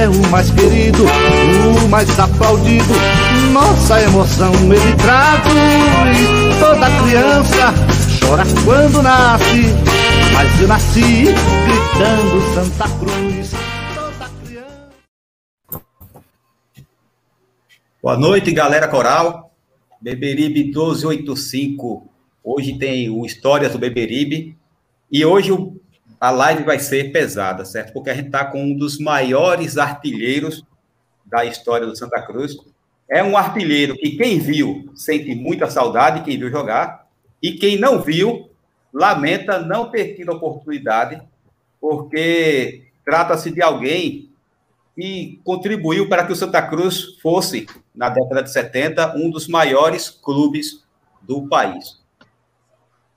é o mais querido, o mais aplaudido. Nossa emoção ele traduz. Toda criança chora quando nasce, mas eu nasci gritando Santa Cruz. Toda criança. Boa noite, galera coral. Beberibe 1285. Hoje tem o Histórias do Beberibe. E hoje o a live vai ser pesada, certo? Porque a gente está com um dos maiores artilheiros da história do Santa Cruz. É um artilheiro que quem viu sente muita saudade, quem viu jogar, e quem não viu lamenta não ter tido oportunidade, porque trata-se de alguém que contribuiu para que o Santa Cruz fosse, na década de 70, um dos maiores clubes do país.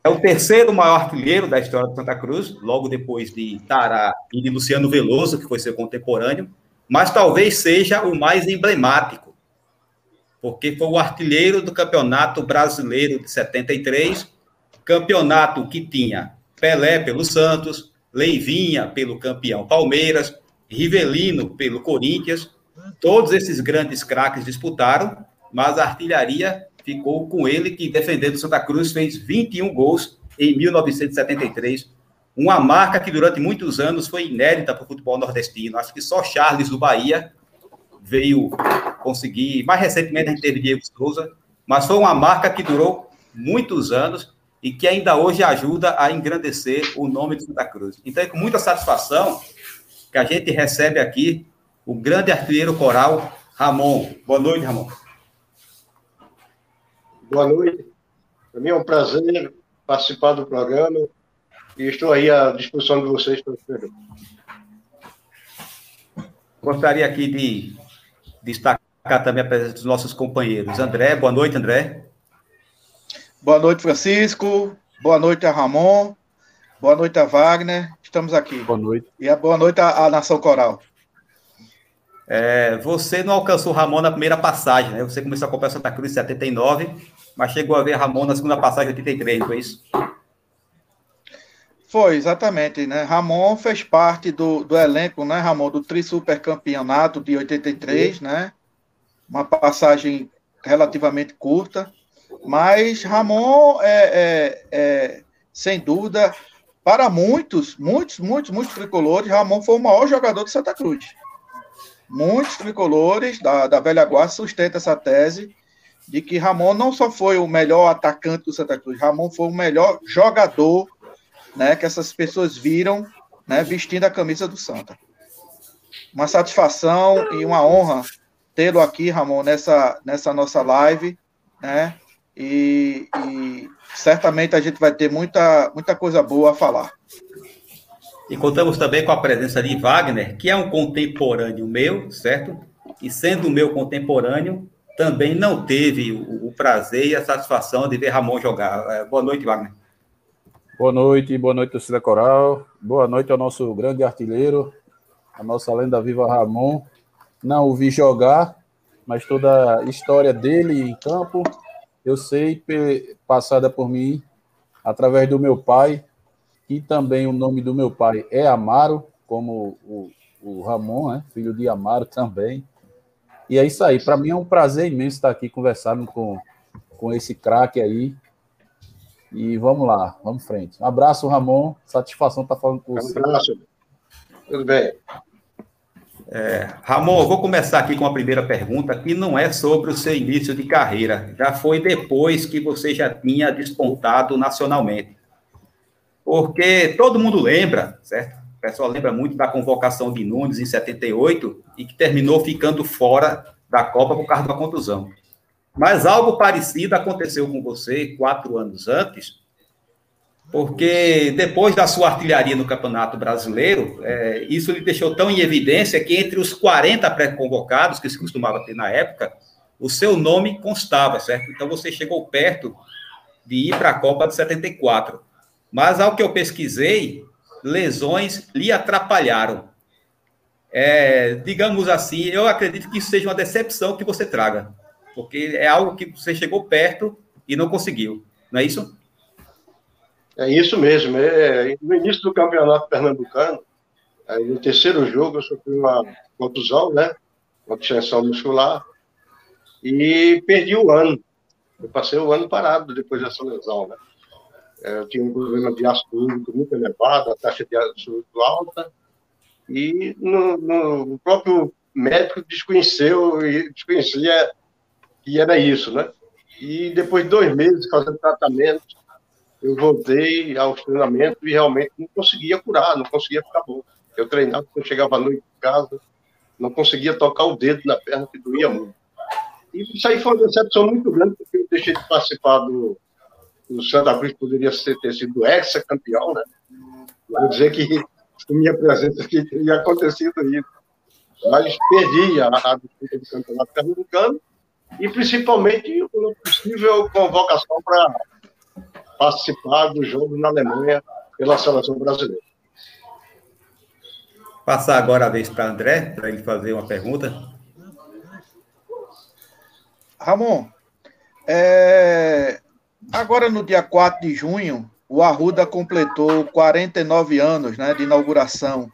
É o terceiro maior artilheiro da história do Santa Cruz, logo depois de Tará e de Luciano Veloso, que foi seu contemporâneo, mas talvez seja o mais emblemático, porque foi o artilheiro do Campeonato Brasileiro de 73, campeonato que tinha Pelé pelo Santos, Leivinha pelo campeão Palmeiras, Rivelino pelo Corinthians. Todos esses grandes craques disputaram, mas a artilharia ficou com ele, que defendendo Santa Cruz fez 21 gols em 1973. Uma marca que durante muitos anos foi inédita para o futebol nordestino. Acho que só Charles do Bahia veio conseguir. Mais recentemente a gente teve Diego Souza, mas foi uma marca que durou muitos anos e que ainda hoje ajuda a engrandecer o nome de Santa Cruz. Então é com muita satisfação que a gente recebe aqui o grande artilheiro coral, Ramon. Boa noite, Ramon. Boa noite. Para mim é um prazer participar do programa e estou aí à disposição de vocês para. Gostaria aqui de destacar também a presença dos nossos companheiros. André, boa noite, André. Boa noite, Francisco. Boa noite a Ramon. Boa noite a Wagner. Estamos aqui. Boa noite. E a boa noite à, à Nação Coral. É, você não alcançou o Ramon na primeira passagem, né? Você começou a acompanhar Santa Cruz em 79, mas chegou a ver Ramon na segunda passagem em 83, não foi isso? Foi, exatamente, né? Ramon fez parte do, do elenco, né, Ramon, do Tri Super Campeonato de 83, Sim. né? Uma passagem relativamente curta, mas Ramon é, é, é, sem dúvida, para muitos, muitos, muitos, muitos tricolores, Ramon foi o maior jogador de Santa Cruz. Muitos tricolores da, da velha guarda sustentam essa tese de que Ramon não só foi o melhor atacante do Santa Cruz, Ramon foi o melhor jogador né, que essas pessoas viram né, vestindo a camisa do Santa. Uma satisfação e uma honra tê-lo aqui, Ramon, nessa, nessa nossa live, né? E, e, certamente a gente vai ter muita, muita coisa boa a falar. E contamos também com a presença de Wagner, que é um contemporâneo meu, certo? E sendo meu contemporâneo, também não teve o, o prazer e a satisfação de ver Ramon jogar. É, boa noite, Wagner. Boa noite, boa noite, torcida coral. Boa noite ao nosso grande artilheiro, a nossa lenda viva Ramon. Não o vi jogar, mas toda a história dele em campo, eu sei, passada por mim, através do meu pai, e também o nome do meu pai é Amaro, como o, o Ramon, né? filho de Amaro também. E é isso aí. Para mim é um prazer imenso estar aqui conversando com, com esse craque aí. E vamos lá, vamos frente. Um abraço, Ramon. Satisfação estar tá falando com você. Um abraço. Tudo bem. É, Ramon, eu vou começar aqui com a primeira pergunta, que não é sobre o seu início de carreira, já foi depois que você já tinha despontado nacionalmente. Porque todo mundo lembra, certo? Pessoal lembra muito da convocação de Nunes em 78 e que terminou ficando fora da Copa por causa da contusão. Mas algo parecido aconteceu com você quatro anos antes, porque depois da sua artilharia no Campeonato Brasileiro, é, isso lhe deixou tão em evidência que entre os 40 pré-convocados que se costumava ter na época, o seu nome constava, certo? Então você chegou perto de ir para a Copa de 74. Mas ao que eu pesquisei, lesões lhe atrapalharam. É, digamos assim, eu acredito que isso seja uma decepção que você traga, porque é algo que você chegou perto e não conseguiu, não é isso? É isso mesmo. É, no início do campeonato pernambucano, aí no terceiro jogo, eu sofri uma contusão, né? Uma distensão muscular, e perdi o ano. Eu passei o ano parado depois dessa lesão, né? É, eu tinha um problema de ácido úrico muito elevado, a taxa de ácido úrico alta, e no, no, o próprio médico desconheceu e desconhecia que era isso, né? E depois de dois meses fazendo tratamento, eu voltei aos treinamentos e realmente não conseguia curar, não conseguia ficar bom. Eu treinava, quando chegava à noite em casa, não conseguia tocar o dedo na perna, que doía muito. E isso aí foi uma decepção muito grande, porque eu deixei de participar do, do Santa Cruz, poderia ser, ter sido ex-campeão, né? Vou dizer que com minha presença aqui teria acontecido isso. Mas perdi a, a disputa do campeonato pernambucano e principalmente uma possível convocação para participar do jogo na Alemanha pela seleção brasileira. Passar agora a vez para André, para ele fazer uma pergunta. Ramon, é... agora no dia 4 de junho, o Arruda completou 49 anos né, de inauguração.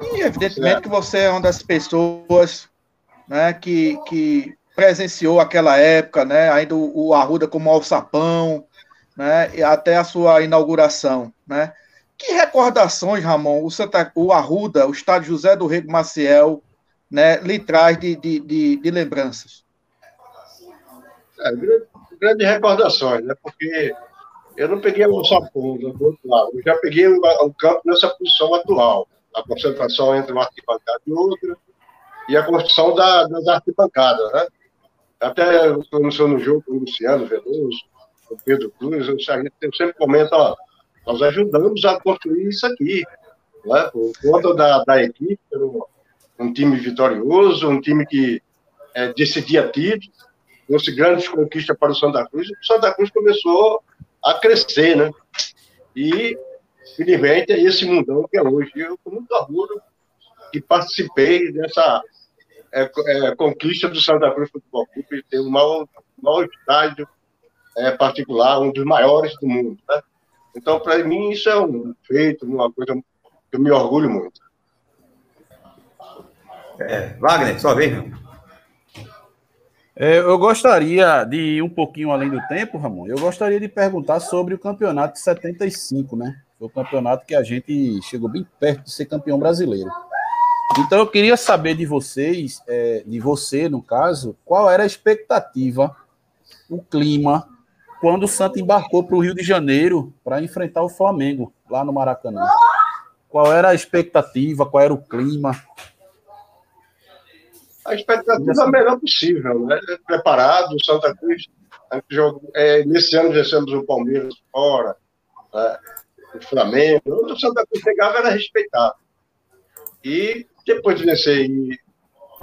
E evidentemente que você é uma das pessoas né, que, que presenciou aquela época, né, ainda o, o Arruda como alçapão, né, até a sua inauguração, né? Que recordações, Ramon, o, Santa, o Arruda, o estádio José do Rego Maciel, né, lhe traz de, de, de, de lembranças? É, grandes grande recordações, né? Porque eu não peguei o sapão do outro lado, eu já peguei o, o, campo nessa posição atual, a concentração entre uma arquibancada e outra, e a construção da, das arquibancadas, né? Até quando eu no jogo com o Luciano Veloso, o Pedro Cruz, eu, eu sempre comento, ó, nós ajudamos a construir isso aqui, né? por conta da, da equipe, um, um time vitorioso, um time que é, decidia títulos, trouxe grandes conquistas para o Santa Cruz, e o Santa Cruz começou a crescer, né? E, felizmente, é esse mundão que é hoje. Eu estou muito orgulho que participei dessa é, é, conquista do Santa Cruz Futebol Clube, ter o maior, maior estádio é, particular, um dos maiores do mundo. Né? Então, para mim, isso é um feito, uma coisa que eu me orgulho muito. É, Wagner, sua vez, meu. É, eu gostaria de ir um pouquinho além do tempo, Ramon. Eu gostaria de perguntar sobre o campeonato de 75, né? Foi o campeonato que a gente chegou bem perto de ser campeão brasileiro. Então eu queria saber de vocês, é, de você no caso, qual era a expectativa, o clima quando o Santa embarcou para o Rio de Janeiro para enfrentar o Flamengo lá no Maracanã. Qual era a expectativa? Qual era o clima? A expectativa é melhor possível, né? Preparado, o Santa Cruz. É, nesse ano vencemos o Palmeiras fora, né? o Flamengo. O Santa Cruz chegava era respeitado. E depois de vencer e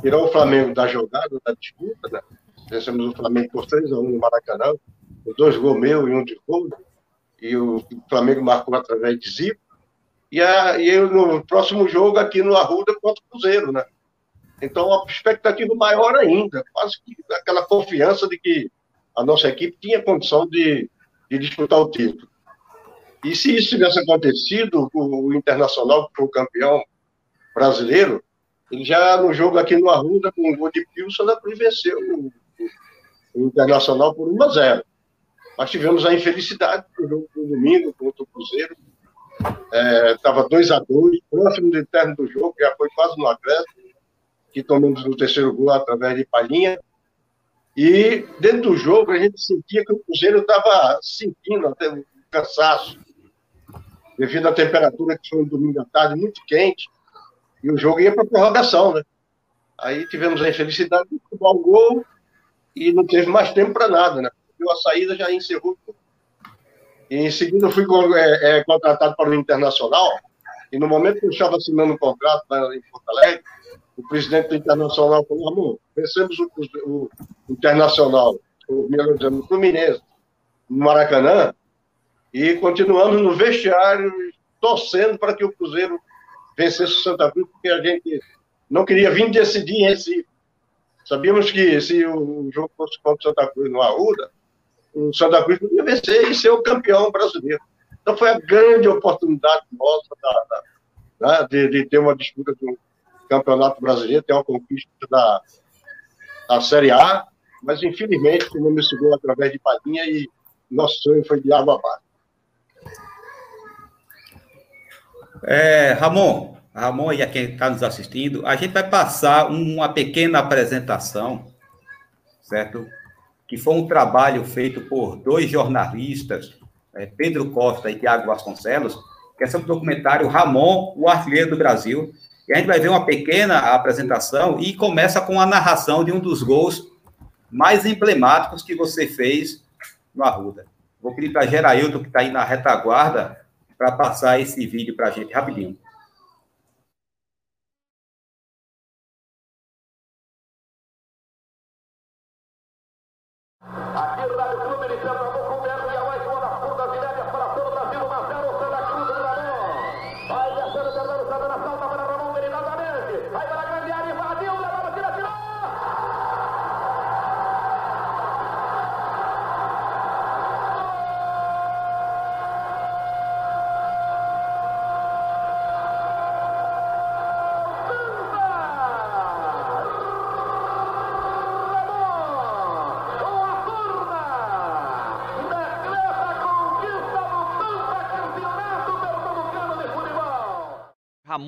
tirar o Flamengo da jogada, da disputa, né? Vencemos o Flamengo por 3 a 1 no Maracanã dois gols meu e um de gol, e o Flamengo marcou através de Zico. E, a, e eu, no próximo jogo aqui no Arruda contra o Cruzeiro, né? Então, a expectativa maior ainda, quase que aquela confiança de que a nossa equipe tinha condição de, de disputar o título. E se isso tivesse acontecido, o, Internacional, que foi o campeão brasileiro, ele já no jogo aqui no Arruda, com o gol de Pilson, da venceu o, o Internacional por 1 a 0. Mas tivemos a infelicidade do jogo do domingo contra o Cruzeiro. Estava é, 2 a 2 próximo do término do jogo, já foi quase no acréscimo, que tomamos o terceiro gol através de Palhinha. E dentro do jogo a gente sentia que o Cruzeiro estava sentindo até um cansaço, devido à temperatura que foi no domingo à tarde, muito quente, e o jogo ia para prorrogação, né? Aí tivemos a infelicidade de tomar o gol e não teve mais tempo para nada, né? Porque a saída já encerrou tudo. E em seguida fui é, é, contratado para o Internacional, e no momento que eu estava assinando o um contrato lá em Porto Alegre, o presidente do Internacional falou, amor, vencemos o, o, o Internacional, o, o Fluminense, no Maracanã, e continuamos no vestiário torcendo para que o Cruzeiro vencesse o Santa Cruz, porque a gente não queria vir decidir em Recife. Sabíamos que se o jogo fosse contra o Santa Cruz no Arruda, o Santa Cruz podia vencer e ser o campeão brasileiro. Então foi a grande oportunidade nossa da, da, né, de, de, ter uma disputa de um campeonato brasileiro, ter uma conquista da, da Série A, mas infelizmente o nome segurou através de Padinha e nosso sonho foi de água abaixo. É, Ramon, Ramon e a quem está nos assistindo, a gente vai passar uma pequena apresentação, certo? Que foi um trabalho feito por dois jornalistas, é, Pedro Costa e Tiago Vasconcelos, que é sobre o documentário Ramon, o artilheiro do Brasil. E a gente vai ver uma pequena apresentação e começa com a narração de um dos gols mais emblemáticos que você fez no Arruda. Vou pedir para Gerailton, que está aí na retaguarda, para passar esse vídeo para a gente rapidinho.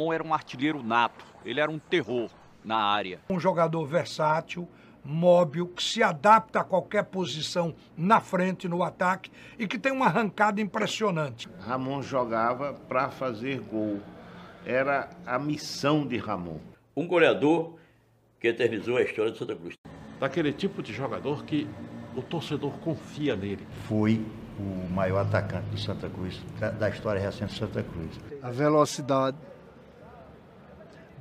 Ramon era um artilheiro nato, ele era um terror na área. Um jogador versátil, móvel, que se adapta a qualquer posição na frente, no ataque e que tem uma arrancada impressionante. Ramon jogava para fazer gol. Era a missão de Ramon. Um goleador que eternizou a história de Santa Cruz. Daquele tipo de jogador que o torcedor confia nele. Foi o maior atacante do Santa Cruz, da história recente de Santa Cruz. A velocidade,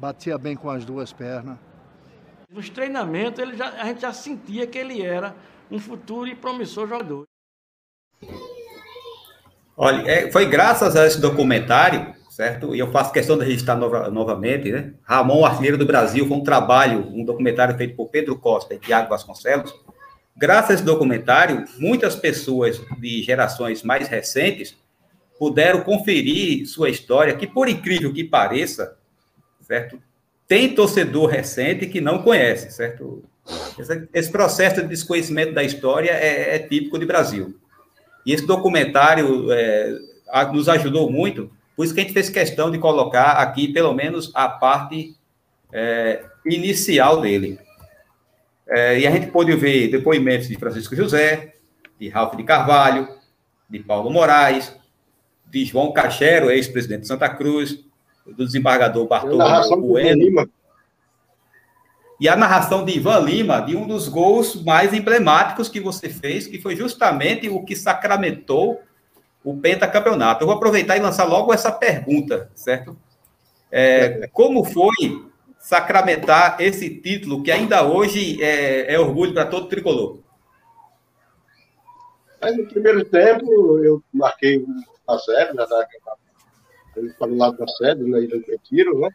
batia bem com as duas pernas. Nos treinamentos, ele já, a gente já sentia que ele era um futuro e promissor jogador. Olha, é, foi graças a esse documentário, certo? E eu faço questão de registrar nova, novamente, né? Ramon, Artilheiro do Brasil, foi um trabalho, um documentário feito por Pedro Costa e Tiago Vasconcelos. Graças a esse documentário, muitas pessoas de gerações mais recentes puderam conferir sua história, que por incrível que pareça, certo? Tem torcedor recente que não conhece, certo? Esse, processo de desconhecimento da história é, é, típico de Brasil. E esse documentário é, nos ajudou muito, por isso que a gente fez questão de colocar aqui, pelo menos, a parte é, inicial dele. É, e a gente pôde ver depoimentos de Francisco José, de Ralph de Carvalho, de Paulo Moraes, de João Cachero, ex-presidente de Santa Cruz, do desembargador Bartolomeu Bueno. E a narração de Ivan Lima, de um dos gols mais emblemáticos que você fez, que foi justamente o que sacramentou o pentacampeonato. Eu vou aproveitar e lançar logo essa pergunta, certo? É, como foi sacramentar esse título que ainda hoje é, é orgulho para todo tricolor? Mas no primeiro tempo eu marquei uma série, né, ele para o lado da sede, na Ilha do Retiro, né?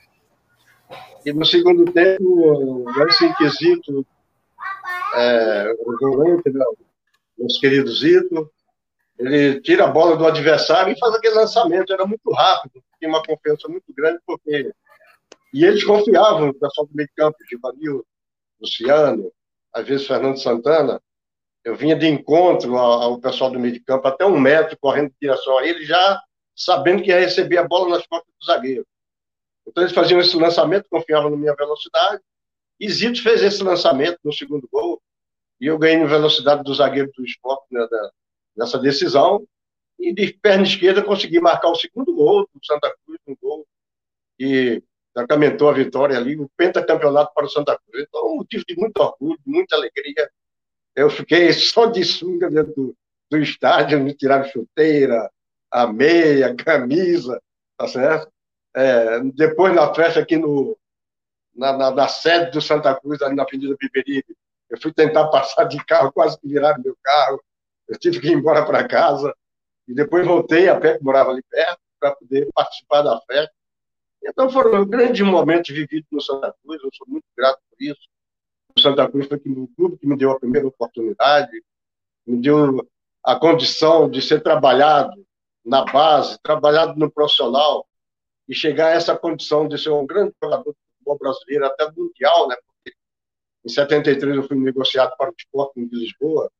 E no segundo tempo, nesse quesito, é, o volante, né, nosso querido Zito, ele tira a bola do adversário e faz aquele lançamento, era muito rápido, tinha uma confiança muito grande, porque... E eles confiavam no pessoal do meio campo, Givanil, Luciano, às vezes Fernando Santana, eu vinha de encontro ao pessoal do meio de campo, até um metro, correndo em direção a ele, já sabendo que ia receber a bola nas costas do zagueiro. Então eles faziam esse lançamento, confiavam na minha velocidade, e Zito fez esse lançamento no segundo gol, e eu ganhei na velocidade do zagueiro do esporte né, da, nessa decisão, e de perna esquerda consegui marcar o segundo gol do Santa Cruz, um gol que sacramentou a vitória ali, o pentacampeonato para o Santa Cruz. Então, um motivo de muito orgulho, de muita alegria. Eu fiquei só de sunga dentro do, do estádio, me tiraram chuteira, a meia, a camisa, tá certo? É, depois na festa aqui no, na, na, na, sede do Santa Cruz, ali na Avenida Biberibe, eu fui tentar passar de carro, quase que viraram meu carro, eu tive que ir embora para casa, e depois voltei a pé, que morava ali perto, para poder participar da festa. Então foram grandes momentos vividos no Santa Cruz, eu sou muito grato por isso. O Santa Cruz foi o clube que me deu a primeira oportunidade, me deu a condição de ser trabalhado na base, trabalhado no profissional, e chegar a essa condição de ser um grande jogador de futebol brasileiro, até mundial, né? Porque em 73 eu fui negociado para o esporte de Lisboa,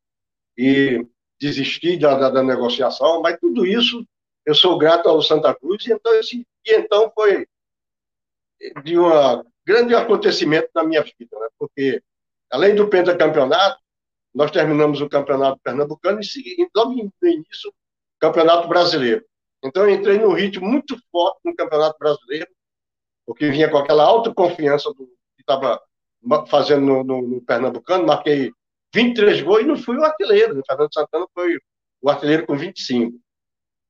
e desisti da, da, da, negociação, mas tudo isso eu sou grato ao Santa Cruz, e então, esse, e então foi de um grande acontecimento na minha vida, né? porque além do pentacampeonato, nós terminamos o campeonato pernambucano e logo no início, campeonato brasileiro. Então eu entrei num ritmo muito forte no campeonato brasileiro, porque vinha com aquela autoconfiança do que estava fazendo no, no, no Pernambucano, marquei 23 gols e não fui o artilheiro. O Fernando Santana foi o artilheiro com 25.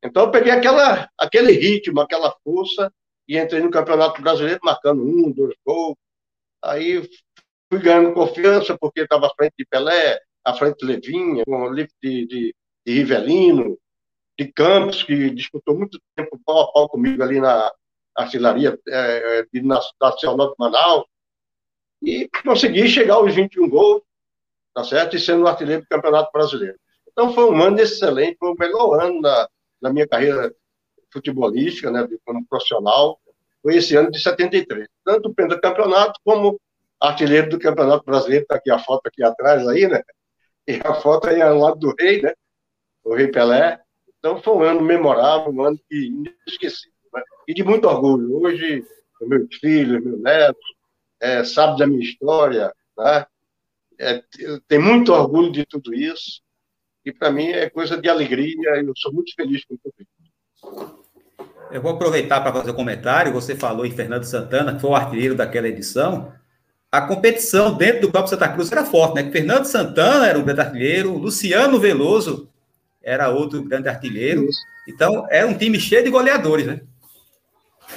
Então eu peguei aquela, aquele ritmo, aquela força e entrei no Campeonato Brasileiro marcando um, dois gols. Aí fui ganhando confiança porque estava à frente de Pelé, à frente de Levinha, com o livro de, de, de, Rivelino, de Campos, que disputou muito tempo pau a pau comigo ali na artilharia é, de, na Nacional de Manaus. E consegui chegar aos 21 gols tá certo? E sendo artilheiro do Campeonato Brasileiro. Então foi um ano excelente, foi o melhor ano na minha carreira futebolística, né, como profissional, foi esse ano de 73. Tanto o pentacampeonato como artilheiro do Campeonato Brasileiro, está aqui a foto aqui atrás aí, né? E a foto aí ao lado do rei, né? O rei Pelé. Então foi um ano memorável, um ano que inesquecível. Né? E de muito orgulho. Hoje, meus filhos, meus netos, é, sabem da minha história, né? é, tem muito orgulho de tudo isso, e para mim é coisa de alegria, eu sou muito feliz com tudo isso. Eu vou aproveitar para fazer um comentário. Você falou em Fernando Santana, que foi o artilheiro daquela edição. A competição dentro do próprio Santa Cruz era forte, né? Fernando Santana era um grande artilheiro, Luciano Veloso era outro grande artilheiro. Então, era um time cheio de goleadores, né?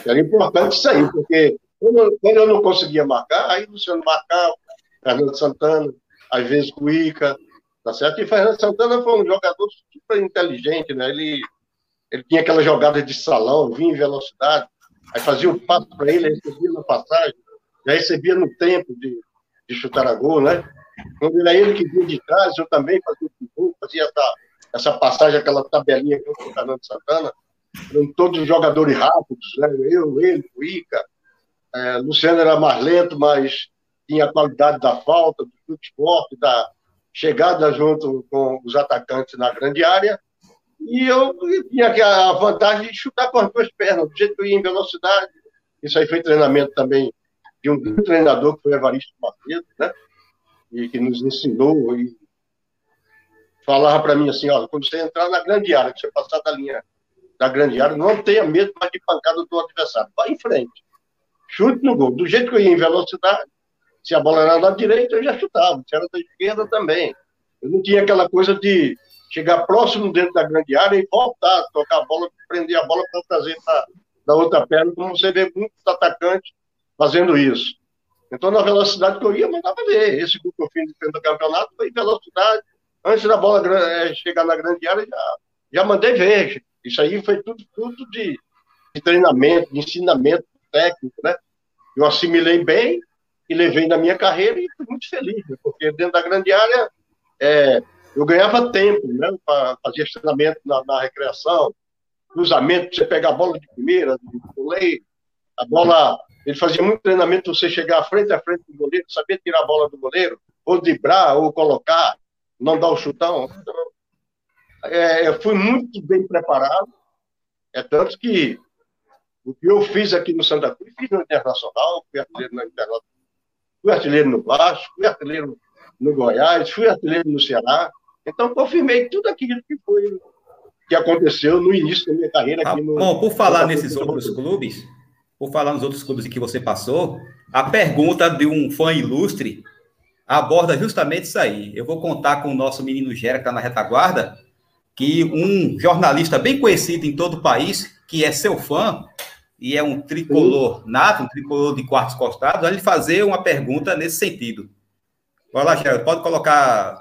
Era importante isso aí, porque quando eu não conseguia marcar, aí o Luciano marcava, Fernando Santana, às vezes com o Ica, tá certo? E Fernando Santana foi um jogador super inteligente, né? Ele, ele tinha aquela jogada de salão, vinha em velocidade, aí fazia o passo para ele, recebia na passagem, já recebia no tempo de, de chutar a gol, né? Quando era ele que vinha de trás, eu também fazia o gol, fazia essa, essa passagem, aquela tabelinha com o Fernando Santana, eram todos jogadores rápidos, né? Eu, ele, o Ica, é, Luciano era mais lento, mas tinha a qualidade da falta, do chute forte, da chegada junto com os atacantes na grande área. E eu tinha a vantagem de chutar com as duas pernas, do jeito que eu ia em velocidade. Isso aí foi treinamento também de um treinador que foi Evaristo Macedo, né? E que nos ensinou e falava para mim assim, ó, quando você entrar na grande área, que você passar da linha da grande área, não tenha medo mais de pancada do adversário. Vá em frente. Chute no gol. Do jeito que eu ia em velocidade, se a bola era da direita, eu já chutava. Se era da esquerda, também. Eu não tinha aquela coisa de chegar próximo dentro da grande área e voltar, tocar a bola, prender a bola para trazer para da outra perna, como você vê muitos atacantes fazendo isso. Então, na velocidade que eu ia, mandava ver. Esse grupo que eu fiz no campeonato foi velocidade. Antes da bola é, chegar na grande área, já, já mandei ver. Isso aí foi tudo, tudo de, de treinamento, de ensinamento técnico, né? Eu assimilei bem e levei na minha carreira e fui muito feliz, né? porque dentro da grande área é, eu ganhava tempo, né, para fazer treinamento na, na, recreação, cruzamento, você pegar a bola de primeira, de goleiro, a bola, ele fazia muito treinamento, você chegar à frente à frente do goleiro, saber tirar a bola do goleiro, ou driblar, ou colocar. Não dar o chutão. É, eu fui muito bem preparado, é tanto que o que eu fiz aqui no Santa Cruz, fiz no Internacional, fui artilheiro no Internacional, fui artilheiro no Vasco, fui artilheiro no Goiás, fui artilheiro no Ceará. Então, confirmei tudo aquilo que foi que aconteceu no início da minha carreira aqui no. Bom, por falar nesses outros clubes, por falar nos outros clubes em que você passou, a pergunta de um fã ilustre aborda justamente isso aí. Eu vou contar com o nosso menino Gera, que está na retaguarda, que um jornalista bem conhecido em todo o país, que é seu fã, e é um tricolor nato, um tricolor de quartos costados, vai lhe fazer uma pergunta nesse sentido. Vai lá, Gera, pode colocar.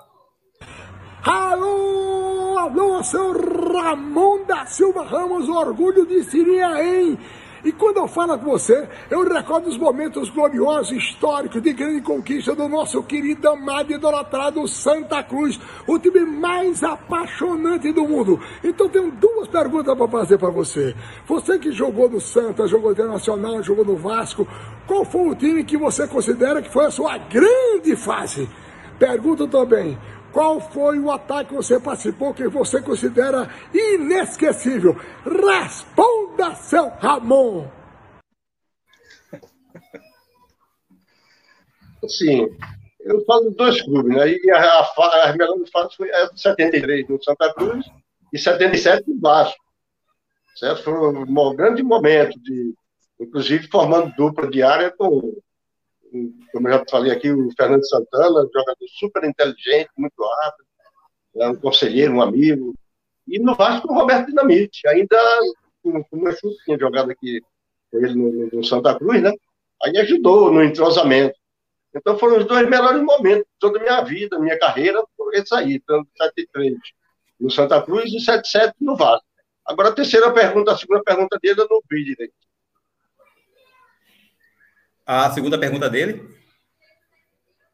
Alô, alô, seu Ramon da Silva Ramos, orgulho de Siriaém. E quando eu falo com você, eu recordo os momentos gloriosos, históricos, de grande conquista do nosso querido, amado e idolatrado Santa Cruz, o time mais apaixonante do mundo. Então tenho duas perguntas para fazer para você. Você que jogou no Santa, jogou no Internacional, jogou no Vasco, qual foi o time que você considera que foi a sua grande fase? Pergunta também, qual foi o ataque que você participou que você considera inesquecível? Responda, seu Ramon! Sim, eu falo dois clubes, né? E a, a, a melhor fase foi a 73 no Santa Cruz e 77 no Vasco. Certo? Foi um grande momento, de, inclusive formando dupla diária com como eu já falei aqui, o Fernando Santana, jogador super inteligente, muito rápido, é um conselheiro, um amigo. E no Vasco, o Roberto Dinamite, ainda, como eu tinha jogado aqui com ele no, no, Santa Cruz, né? Aí ajudou no entrosamento. Então foram os dois melhores momentos de toda a minha vida, minha carreira, por esse aí, tanto 73 no Santa Cruz e 77 no Vasco. Agora a terceira pergunta, a segunda pergunta dele eu não vi direito. A segunda pergunta dele?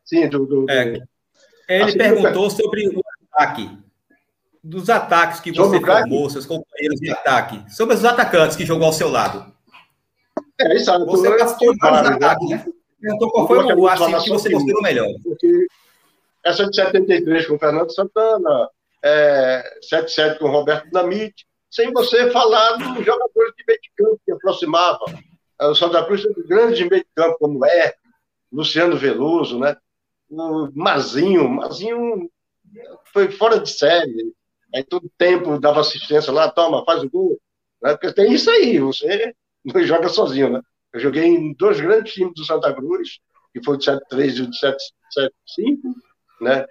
Sim, do. do, é, ele perguntou sobre o ataque. Dos ataques que você formou, seus companheiros de ataque. Sobre os atacantes que jogou ao seu lado. É, isso aí. Você participou de vários ataques, né? Perguntou qual foi o assim, que você considerou melhor. Porque essa de 73 com o Fernando Santana, é, 77 com o Roberto Dinamite, sem você falar dos jogadores de meio de campo que aproximavam o Santa Cruz teve grandes de meio de campo, como é, Luciano Veloso, né? O Mazinho, Mazinho foi fora de série. Aí todo tempo dava assistência lá, toma, faz o gol. Né? Porque tem isso aí, você não joga sozinho, né? Eu joguei em dois grandes times do Santa Cruz, que foi o de 73 e o de 75, né?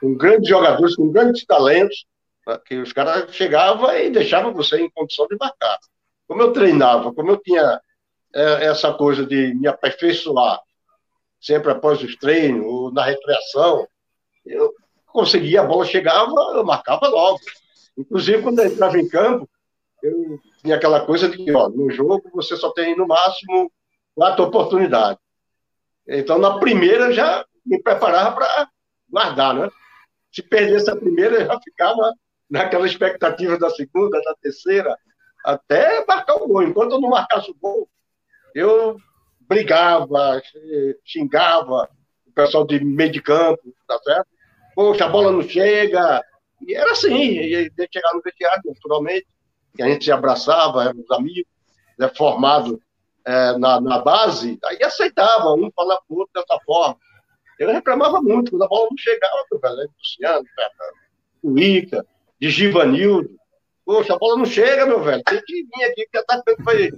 Com grandes jogadores, com grandes talentos, né? que os caras chegavam e deixavam você em condição de marcar. Como eu treinava, como eu tinha é, essa coisa de me aperfeiçoar sempre após os treinos, ou na recreação, eu conseguia, a bola chegava, eu marcava logo. Inclusive, quando eu entrava em campo, eu tinha aquela coisa de que, ó, no jogo você só tem, no máximo, quatro oportunidades. Então, na primeira, já me preparava para guardar, né? Se perdesse a primeira, eu já ficava naquela expectativa da segunda, da terceira, até marcar o gol. Enquanto eu não marcasse o gol, eu brigava, xingava o pessoal de meio de campo, tá certo? Poxa, a bola não chega. E era assim, e chegar no vestiário, naturalmente, que a gente se abraçava, éramos amigos, né, formados é, na, na base, aí aceitava, um falar pro outro dessa forma. Eu reclamava muito, quando a bola não chegava, meu velho, Luciano, Fernando, o Ica, de Givanildo. Poxa, a bola não chega, meu velho, tem que vir aqui, que tá foi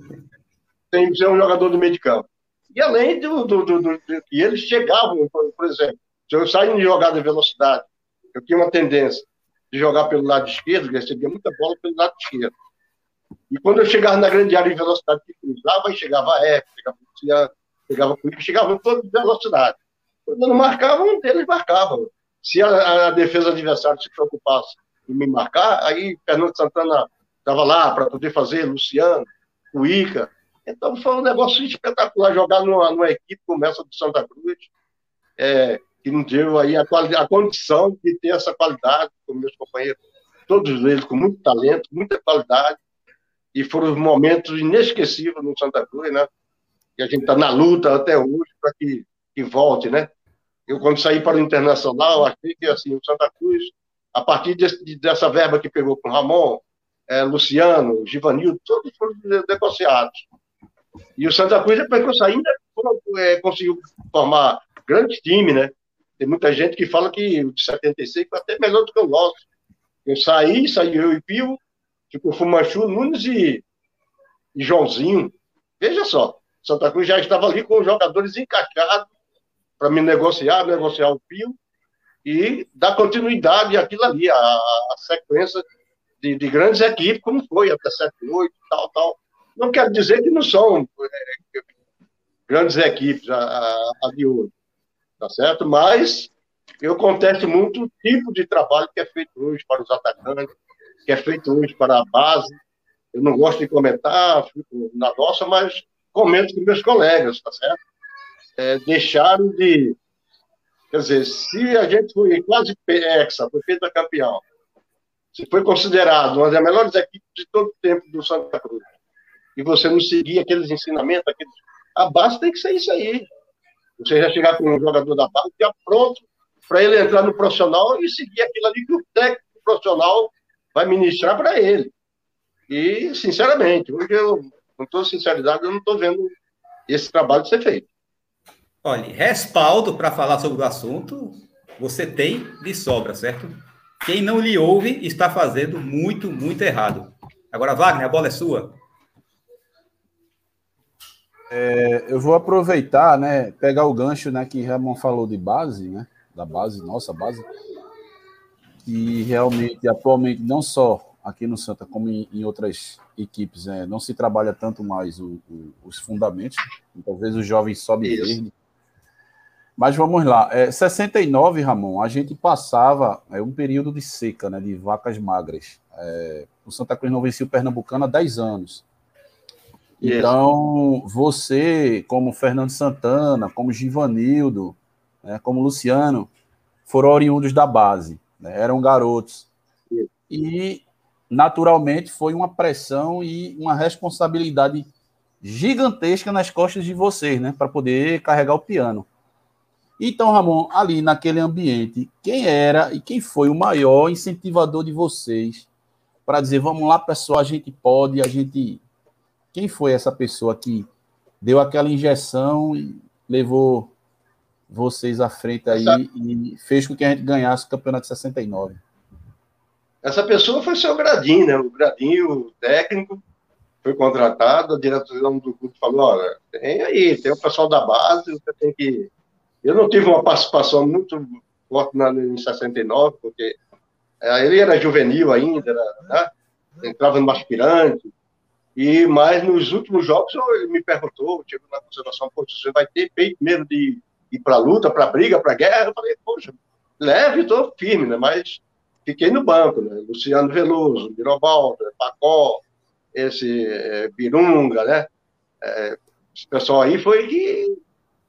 tem que ser um jogador do meio de campo. E além do. do, do, do e eles chegavam, por, exemplo, se eu saí de jogada de velocidade, eu tinha uma tendência de jogar pelo lado esquerdo, recebia muita bola pelo lado esquerdo. E quando eu chegava na grande área de velocidade que cruzava, chegava a F, chegava a chegava com chegava todos de velocidade. Quando não marcava, um deles marcava. Se a, a defesa adversária se preocupasse em me marcar, aí Fernando Santana estava lá para poder fazer, Luciano, o Ica, então foi um negócio espetacular jogar numa, numa equipe como essa do Santa Cruz, é, que não deu aí a, a condição de ter essa qualidade, com meus companheiros, todos eles com muito talento, muita qualidade, e foram momentos inesquecíveis no Santa Cruz, né? E a gente está na luta até hoje para que, que volte, né? eu quando saí para o Internacional, achei que assim, o Santa Cruz, a partir de, dessa verba que pegou com Ramon, é, Luciano, Givanildo, todos foram negociados. E o Santa Cruz, depois que eu saí, ainda é, conseguiu formar grande time, né? Tem muita gente que fala que o de 76 foi até melhor do que o nosso. Eu saí, saí eu e Pio, tipo Fumanchu, Nunes e, e Joãozinho. Veja só, Santa Cruz já estava ali com os jogadores encaixados para me negociar, negociar o Pio e dar continuidade àquilo ali, a, a sequência de, de, grandes equipes, como foi, até 7, 8, tal, tal. Não quero dizer que não são é, grandes equipes a, a, a de hoje tá certo? Mas eu contesto muito o tipo de trabalho que é feito hoje para os atacantes, que é feito hoje para a base. Eu não gosto de comentar, na nossa, mas comento com meus colegas, tá certo? É, deixaram de. Quer dizer, se a gente foi quase hexa, foi feita campeão, se foi considerado uma das melhores equipes de todo o tempo do Santa Cruz, e você não seguir aqueles ensinamentos, aqueles... a base tem que ser isso aí. Você já chegar com um jogador da base já pronto para ele entrar no profissional e seguir aquilo ali que o técnico profissional vai ministrar para ele. E, sinceramente, hoje eu, com toda sinceridade, eu não estou vendo esse trabalho ser feito. Olha, respaldo para falar sobre o assunto, você tem de sobra, certo? Quem não lhe ouve está fazendo muito, muito errado. Agora, Wagner, a bola é sua. É, eu vou aproveitar, né, pegar o gancho, né, que Ramon falou de base, né, da base, nossa base, que realmente, atualmente, não só aqui no Santa, como em, em outras equipes, né, não se trabalha tanto mais o, o, os fundamentos, talvez os jovens sobem verde. Mas vamos lá, é, 69, Ramon, a gente passava é, um período de seca, né, de vacas magras. É, o Santa Cruz não vencia o Pernambucano há 10 anos. Então, você, como Fernando Santana, como Givanildo, né, como Luciano, foram oriundos da base, né, eram garotos. E, naturalmente, foi uma pressão e uma responsabilidade gigantesca nas costas de vocês, né, para poder carregar o piano. Então, Ramon, ali naquele ambiente, quem era e quem foi o maior incentivador de vocês para dizer, vamos lá, pessoal, a gente pode, a gente quem foi essa pessoa que deu aquela injeção e levou vocês à frente aí essa... e fez com que a gente ganhasse o campeonato de 69? Essa pessoa foi o seu Gradinho, né? O Gradinho, o técnico, foi contratado, a direção do clube falou, olha, tem aí, tem o pessoal da base, você tem que... Eu não tive uma participação muito forte na, em 69, porque é, ele era juvenil ainda, era, né? entrava no aspirante, e, mas nos últimos jogos ele me perguntou, chegou na consideração, pô, você vai ter peito mesmo de ir para luta, para briga, para guerra? Eu falei, poxa, leve, estou firme, né? Mas fiquei no banco, né? Luciano Veloso, Birobaldo, Pacó, esse é, Birunga, né? É, esse pessoal aí foi que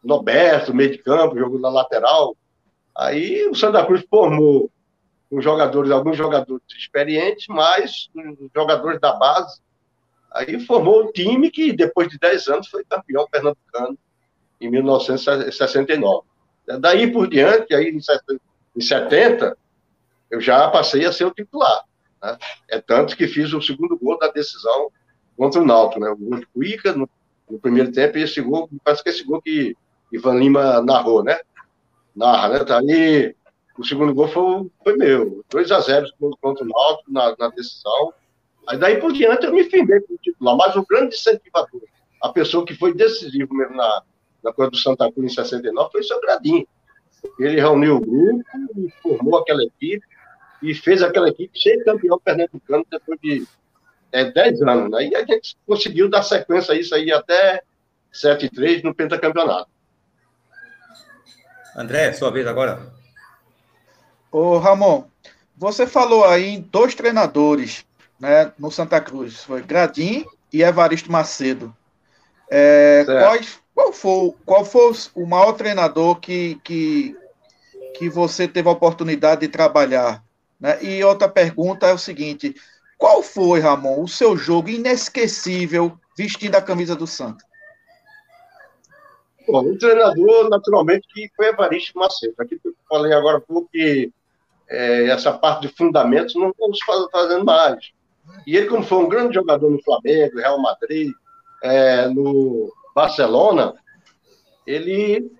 Noberto, meio de campo, jogou na lateral. Aí o Santa Cruz formou os jogadores, alguns jogadores experientes, mas os jogadores da base Aí formou um time que, depois de 10 anos, foi campeão pernambucano em 1969. Daí por diante, aí em 70, eu já passei a ser o titular. Né? É tanto que fiz o segundo gol da decisão contra o Náutico, né? O gol de Cuica no, no, primeiro tempo, e esse gol, parece que esse gol que Ivan Lima narrou, né? Narra, né? Tá aí, o segundo gol foi, foi meu. 2 a 0 contra o Náutico na, na decisão. Aí daí por diante eu me firmei com o titular, mas o grande incentivador, a pessoa que foi decisivo mesmo na, na coisa do Santa Cruz em 69 foi o seu Gradinho. Ele reuniu o grupo, formou aquela equipe e fez aquela equipe ser campeão pernambucano depois de é, 10 anos. Né? E a gente conseguiu dar sequência a isso aí até 7 e 3 no pentacampeonato. André, sua vez agora. Ô, Ramon, você falou aí em dois treinadores né, no Santa Cruz. Foi Gradim e Evaristo Macedo. É, quais, qual, foi, qual foi o maior treinador que, que, que você teve a oportunidade de trabalhar? Né? E outra pergunta é o seguinte: qual foi, Ramon, o seu jogo inesquecível vestindo a camisa do Santa? Bom, o treinador, naturalmente, que foi Evaristo Macedo. Aqui eu falei agora pouco que é, essa parte de fundamentos não estamos fazendo mais. E ele, como foi um grande jogador no Flamengo, Real Madrid, é, no Barcelona, ele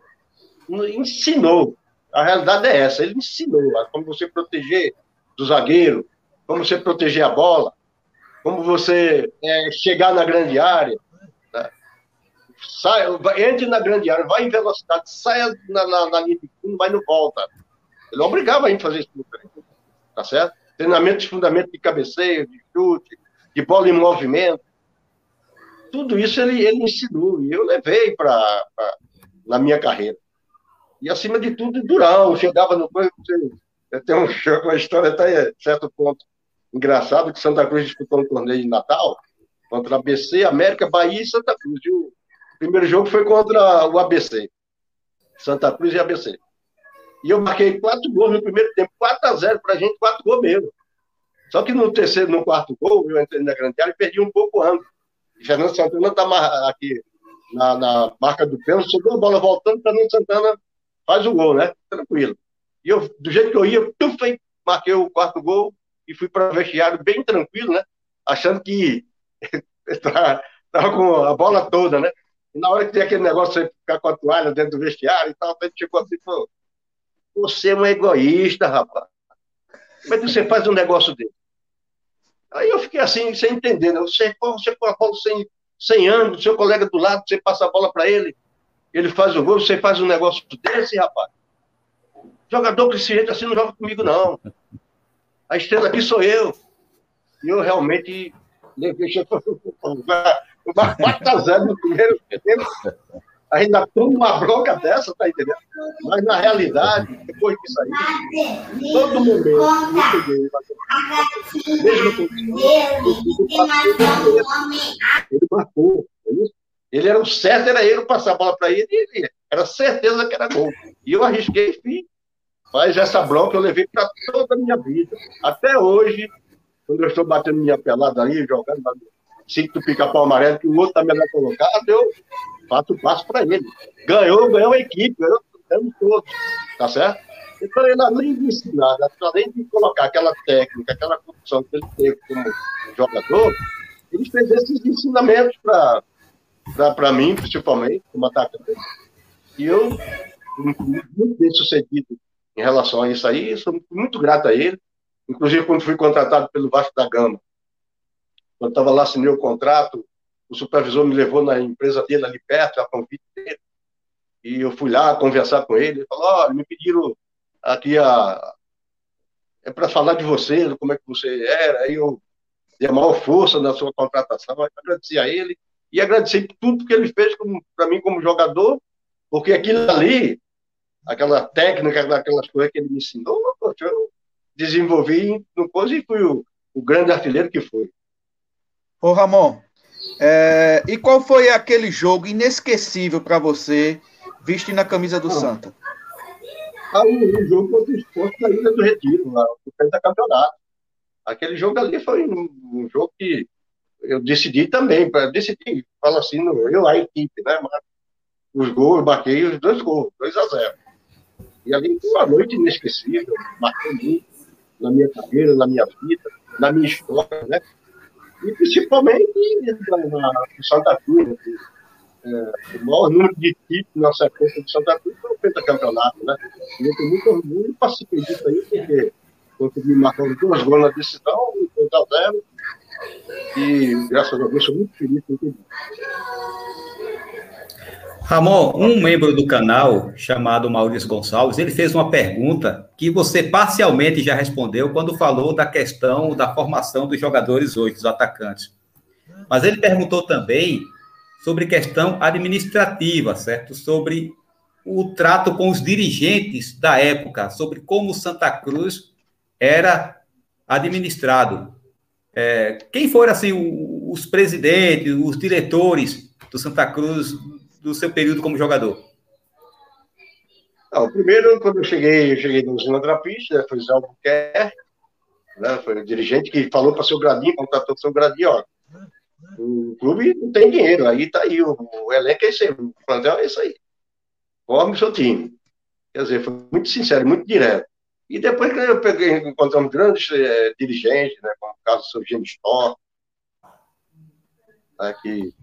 ensinou. A realidade é essa, ele ensinou como você proteger do zagueiro, como você proteger a bola, como você é, chegar na grande área. Né? Sai, entre na grande área, vai em velocidade, saia na, na, na linha de fundo, mas não volta. Ele obrigava a gente a fazer isso. Tá certo? Treinamento de fundamento de cabeceio, de chute, de bola em movimento. Tudo isso ele, ele ensinou e eu levei para na minha carreira. E acima de tudo, Durão, chegava no banco, tem um, uma história até certo ponto engraçado que Santa Cruz disputou um torneio de Natal contra ABC, América, Bahia e Santa Cruz. O primeiro jogo foi contra o ABC. Santa Cruz e ABC. E eu marquei quatro gols no primeiro tempo, 4 a 0 para a gente, quatro gols mesmo. Só que no terceiro, no quarto gol, eu entrei na grande área e perdi um pouco o ângulo. E Fernando Santana está aqui na, na, marca do pênalti, chegou a bola voltando, Fernando Santana faz o gol, né? Tranquilo. E eu, do jeito que eu ia, eu marquei o quarto gol e fui para o vestiário bem tranquilo, né? Achando que estava com a bola toda, né? E na hora que tem aquele negócio de ficar com a toalha dentro do vestiário e tal, a gente chegou assim falou: Você é um egoísta, rapaz. Como é que você faz um negócio dele? Aí eu fiquei assim, sem entender, né? Você, você com a bola sem, sem anos, seu colega do lado, você passa a bola para ele, ele faz o gol, você faz um negócio desse, rapaz. Jogador que se assim não joga comigo, não. A estrela aqui sou eu. E eu realmente levei o 4 a 0 no primeiro tempo. Ainda toma uma bronca dessa, tá entendendo? Mas na realidade, depois disso aí, todo momento, mesmo com ele marcou. Ele era o certo, era ele passar a bola para ele, era certeza que era gol. E eu arrisquei e fiz. Mas essa bronca eu levei para toda a minha vida. Até hoje, quando eu estou batendo minha pelada ali, jogando, sinto pica-pau amarelo, que o outro está melhor colocado, eu faço passo para ele. Ganhou, ganhou a equipe, ganhou, todos, tá certo? Então, ele, além de ensinar, além de colocar aquela técnica, aquela condição que ele teve como jogador, ele fez esses ensinamentos para mim, principalmente, como atacante. E eu, muito bem sucedido em relação a isso aí. Sou muito grato a ele. Inclusive, quando fui contratado pelo Vasco da Gama, quando estava lá, assinei o contrato, o supervisor me levou na empresa dele ali perto, a convite dele, e eu fui lá conversar com ele. Ele falou: Olha, me pediram aqui a. É para falar de você, como é que você era. Aí eu dei a maior força na sua contratação. Eu agradeci a ele e agradeci tudo que ele fez para mim como jogador, porque aquilo ali aquela técnica, aquelas coisas que ele me ensinou, eu desenvolvi no coisa e fui o, o grande artilheiro que foi. Ô Ramon, é, e qual foi aquele jogo inesquecível para você, visto na camisa do ah, Santa? Ah, o, jogo contra o esporte da Ilha do Retiro, lá, no da campeonato. Aquele jogo ali foi um, um jogo que eu decidi também, para decidir, fala assim, eu a equipe, né? Mas os gols, marquei os dois gols, 2 a 0 e ali foi uma noite inesquecível, marcou muito na minha carreira, na minha vida, na minha história, né? E principalmente na, na Santa Cruz, né? é, o maior número de títulos na sequência de Santa Cruz foi o pentacampeonato, né? E eu tenho muito orgulho e participei disso aí, porque consegui marcar duas gols na decisão, 2 a 0 e graças a Deus sou muito feliz com tudo Ramon, um membro do canal chamado Maurício Gonçalves, ele fez uma pergunta que você parcialmente já respondeu quando falou da questão da formação dos jogadores hoje, dos atacantes. Mas ele perguntou também sobre questão administrativa, certo? Sobre o trato com os dirigentes da época, sobre como Santa Cruz era administrado. É, quem foram assim os presidentes, os diretores do Santa Cruz do seu período como jogador? Não, primeiro, quando eu cheguei, eu cheguei no Zona Trapista, né, foi o Zé Albuquerque, né, foi o dirigente que falou para o seu Gradinho, contratou o seu Gradinho, ó, o clube não tem dinheiro, aí tá aí, o, o elenco é esse aí, o plantel é isso aí. forme o seu time. Quer dizer, foi muito sincero, muito direto. E depois que eu peguei, encontramos grandes é, dirigentes, né, como o caso do seu Gênio Storr, né, que,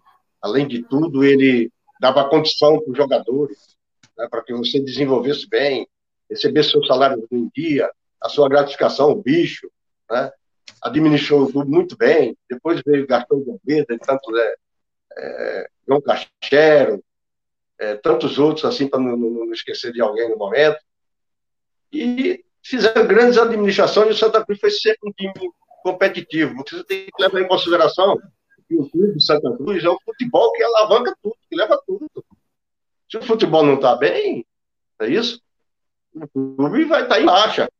além de tudo, ele dava condição para os jogadores, né, para que você desenvolvesse bem, recebesse seu salário em dia, a sua gratificação, o bicho, né, administrou o clube muito bem. Depois veio Gastão Gambetta, tanto é, é, João Cachero, é, tantos outros, assim, para não, não, esquecer de alguém no momento. E fizeram grandes administrações e o Santa Cruz foi sempre um time competitivo. Você tem que levar em consideração que o Santa Cruz é o futebol que alavanca tudo, que leva tudo. Se o futebol não está bem, é isso, o clube vai estar tá em baixa.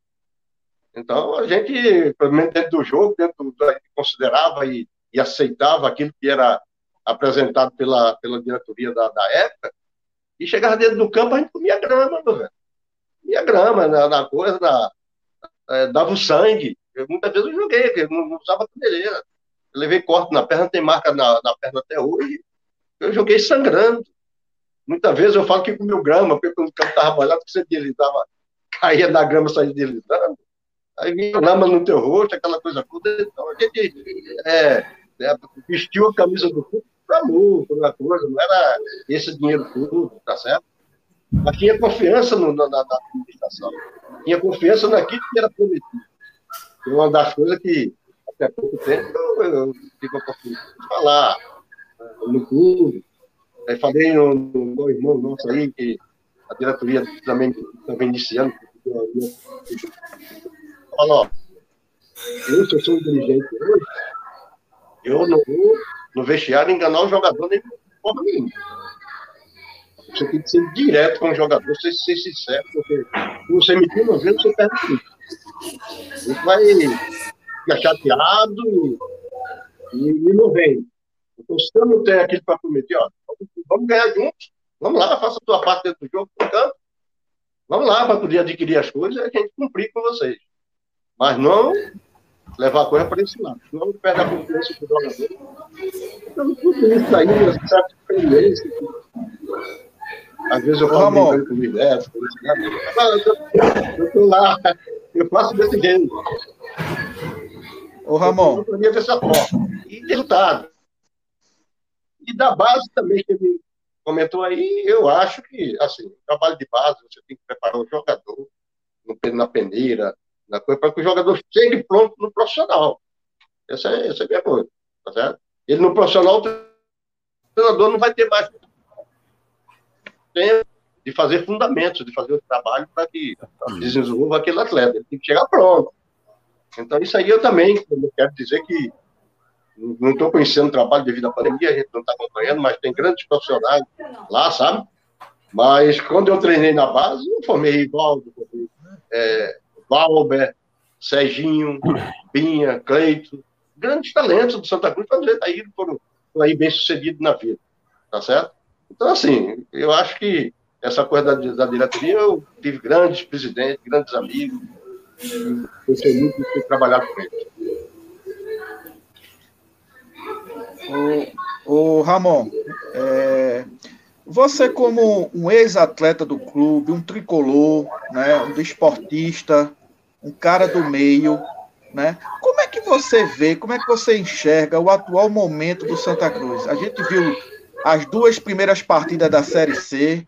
Então, a gente, pelo menos dentro do jogo, dentro do, considerava e, e, aceitava aquilo que era apresentado pela, pela diretoria da, da época, e chegava dentro do campo, a gente comia grama, meu velho. Comia grama na, na coisa, na, é, dava o sangue. Eu, muitas vezes eu joguei, eu não, não usava caneleira. Eu levei corte na perna, tem marca na, na perna até hoje. Eu joguei sangrando. Muitas vezes eu falo que comeu grama, porque quando o campo estava molhado, você deslizava, caía da grama, saía deslizando aí vinha lama no teu rosto, aquela coisa toda. Então a gente é, é, vestiu a camisa do clube por amor, por uma coisa, não era esse dinheiro todo, tá certo? Mas tinha confiança no, na, na, administração, tinha confiança naquilo que era prometido. E uma das coisas que, até pouco tempo, eu, eu tive a oportunidade de falar né, no clube. Aí falei no, no meu irmão nosso aí, que a diretoria também estava iniciando, fala, ó, eu, eu sou um dirigente hoje, eu não vou no vestiário enganar o jogador nem porra nenhuma. Você tem que ser direto com o jogador, você ser sincero, porque se você mentir uma vez, você perde tudo. Você vai ficar chateado e, e não vem. Então, se eu não tenho aquilo para prometer, ó, vamos ganhar juntos, vamos lá, faça a tua parte dentro do jogo, portanto, vamos lá para poder adquirir as coisas e a gente cumprir com vocês. Mas não levar a coisa para esse lado. Não perde a confiança do jogador. Então, tudo isso aí, uma certa experiência. Às vezes eu falo com o Mineto, eu estou lá, eu faço desse jeito. Ô, Ramon. Eu dessa forma. E resultado. E da base também, que ele comentou aí, eu acho que, assim, trabalho de base, você tem que preparar o jogador na peneira, para que o jogador chegue pronto no profissional. Essa é, essa é a minha coisa, tá certo? Ele no profissional, o treinador não vai ter mais tempo de fazer fundamentos, de fazer o trabalho para que desenvolva aquele atleta. Ele tem que chegar pronto. Então, isso aí eu também eu quero dizer que não estou conhecendo o trabalho devido à pandemia, a gente não está acompanhando, mas tem grandes profissionais lá, sabe? Mas quando eu treinei na base, eu formei Rivaldo, é, Valber, Serginho, Pinha, Cleito, grandes talentos do Santa Cruz, aí foram, foram aí bem sucedidos na vida, tá certo? Então, assim, eu acho que essa coisa da, da diretoria, eu tive grandes presidentes, grandes amigos, gostei muito de ter trabalhado com eles. O, o Ramon, é, você, como um ex-atleta do clube, um tricolor, né, um desportista, um cara do meio, né? Como é que você vê, como é que você enxerga o atual momento do Santa Cruz? A gente viu as duas primeiras partidas da Série C,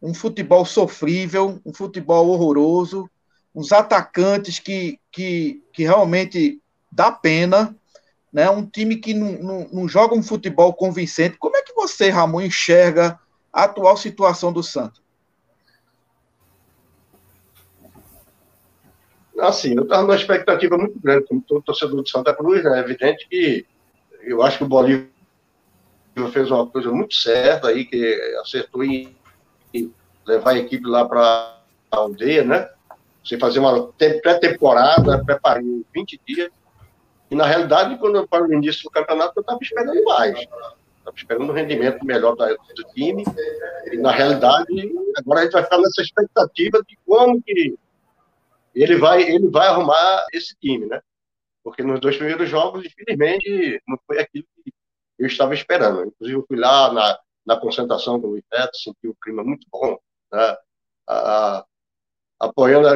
um futebol sofrível, um futebol horroroso, uns atacantes que, que, que realmente dá pena, né? um time que não, não, não joga um futebol convincente. Como é que você, Ramon, enxerga a atual situação do Santos? Assim, eu estava numa expectativa muito grande, como todo torcedor de Santa Cruz, né? é evidente que eu acho que o Bolívar fez uma coisa muito certa aí, que acertou em, levar a equipe lá para a aldeia, né? Você fazer uma pré-temporada, preparei 20 dias, e na realidade, quando para o início do campeonato, eu estava esperando mais. Estava esperando um rendimento melhor do time. E, na realidade, agora a gente vai ficar nessa expectativa de como que ele vai, ele vai arrumar esse time, né? Porque nos dois primeiros jogos, infelizmente, não foi aquilo que eu estava esperando. Inclusive, eu fui lá na, na concentração com o Luiz Neto, senti o clima muito bom, né? a, apoiando.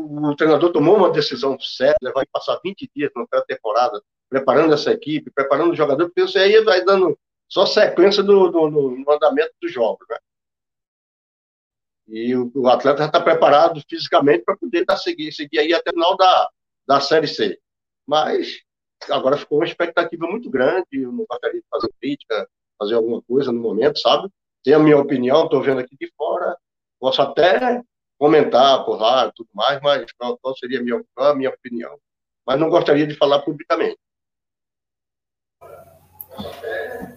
O, o, treinador tomou uma decisão né? vai passar 20 dias na pré-temporada, preparando essa equipe, preparando o jogador, porque você aí vai dando só sequência do, do, do andamento dos jogos. Né? E o, o atleta já está preparado fisicamente para poder tá, seguir, seguir aí até o final da, da Série C. Mas agora ficou uma expectativa muito grande, eu não gostaria de fazer crítica, fazer alguma coisa no momento, sabe? Tem a minha opinião, estou vendo aqui de fora, posso até comentar por lá tudo mais, mas qual, qual seria a minha, a minha opinião? Mas não gostaria de falar publicamente.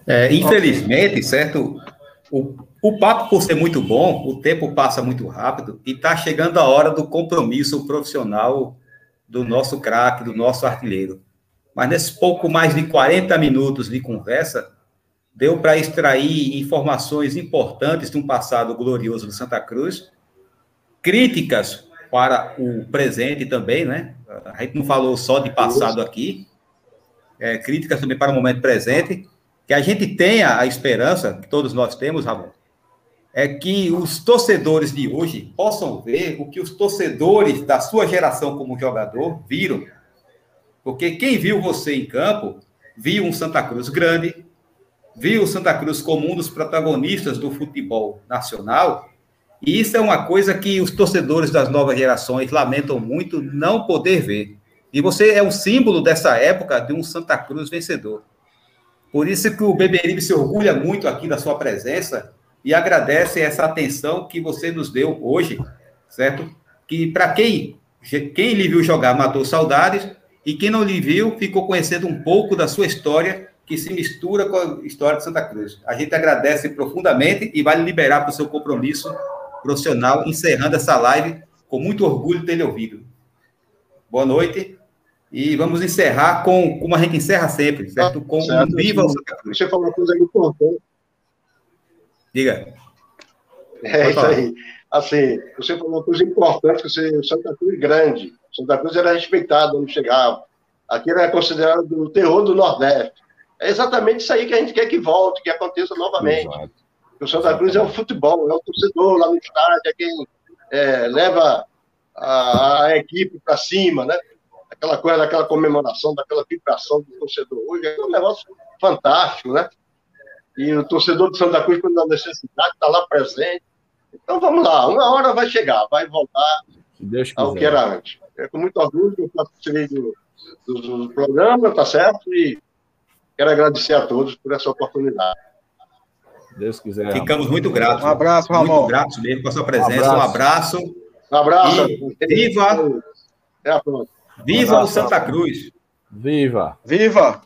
É, infelizmente, certo? O, o papo, por ser muito bom, o tempo passa muito rápido e está chegando a hora do compromisso profissional do nosso craque, do nosso artilheiro. Mas nesse pouco mais de 40 minutos de conversa, deu para extrair informações importantes de um passado glorioso do Santa Cruz críticas para o presente também, né? A gente não falou só de passado aqui, é, críticas também para o momento presente, que a gente tenha a esperança, que todos nós temos, Ramon, é que os torcedores de hoje possam ver o que os torcedores da sua geração como jogador viram. Porque quem viu você em campo, viu um Santa Cruz grande, viu o Santa Cruz como um dos protagonistas do futebol nacional e isso é uma coisa que os torcedores das novas gerações lamentam muito não poder ver. E você é um símbolo dessa época de um Santa Cruz vencedor. Por isso que o Beberibe se orgulha muito aqui da sua presença e agradece essa atenção que você nos deu hoje, certo? Que para quem quem lhe viu jogar matou saudades e quem não lhe viu ficou conhecendo um pouco da sua história que se mistura com a história de Santa Cruz. A gente agradece profundamente e vai liberar para o seu compromisso profissional, encerrando essa live com muito orgulho de ter lhe ouvido. Boa noite. E vamos encerrar com como a gente encerra sempre, certo? Com certo, um viva o Santa Cruz. Você falou uma coisa importante. Diga. É isso aí. Assim, você falou uma coisa importante, que você, Santa Cruz grande. Santa Cruz era respeitado onde chegava. Aqui era considerado o terror do Nordeste. É exatamente isso aí que a gente quer que volte, que aconteça novamente. Exato. O Santa Cruz é o futebol, é o torcedor lá no estádio, é quem é, leva a, a equipe para cima, né? Aquela coisa, daquela comemoração, daquela vibração do torcedor. Hoje é um negócio fantástico, né? E o torcedor do Santa Cruz, quando a necessidade, está lá presente. Então vamos lá, uma hora vai chegar, vai voltar ao que era antes. É com muito orgulho que eu participei do, do, do programa, tá certo? E quero agradecer a todos por essa oportunidade. Deus quiser. Ficamos muito gratos. Um abraço, Ramon. Muito gratos mesmo com a sua presença. Um abraço. Um abraço. Viva! A próxima. Viva um abraço, o Santa Cruz! Viva! Viva!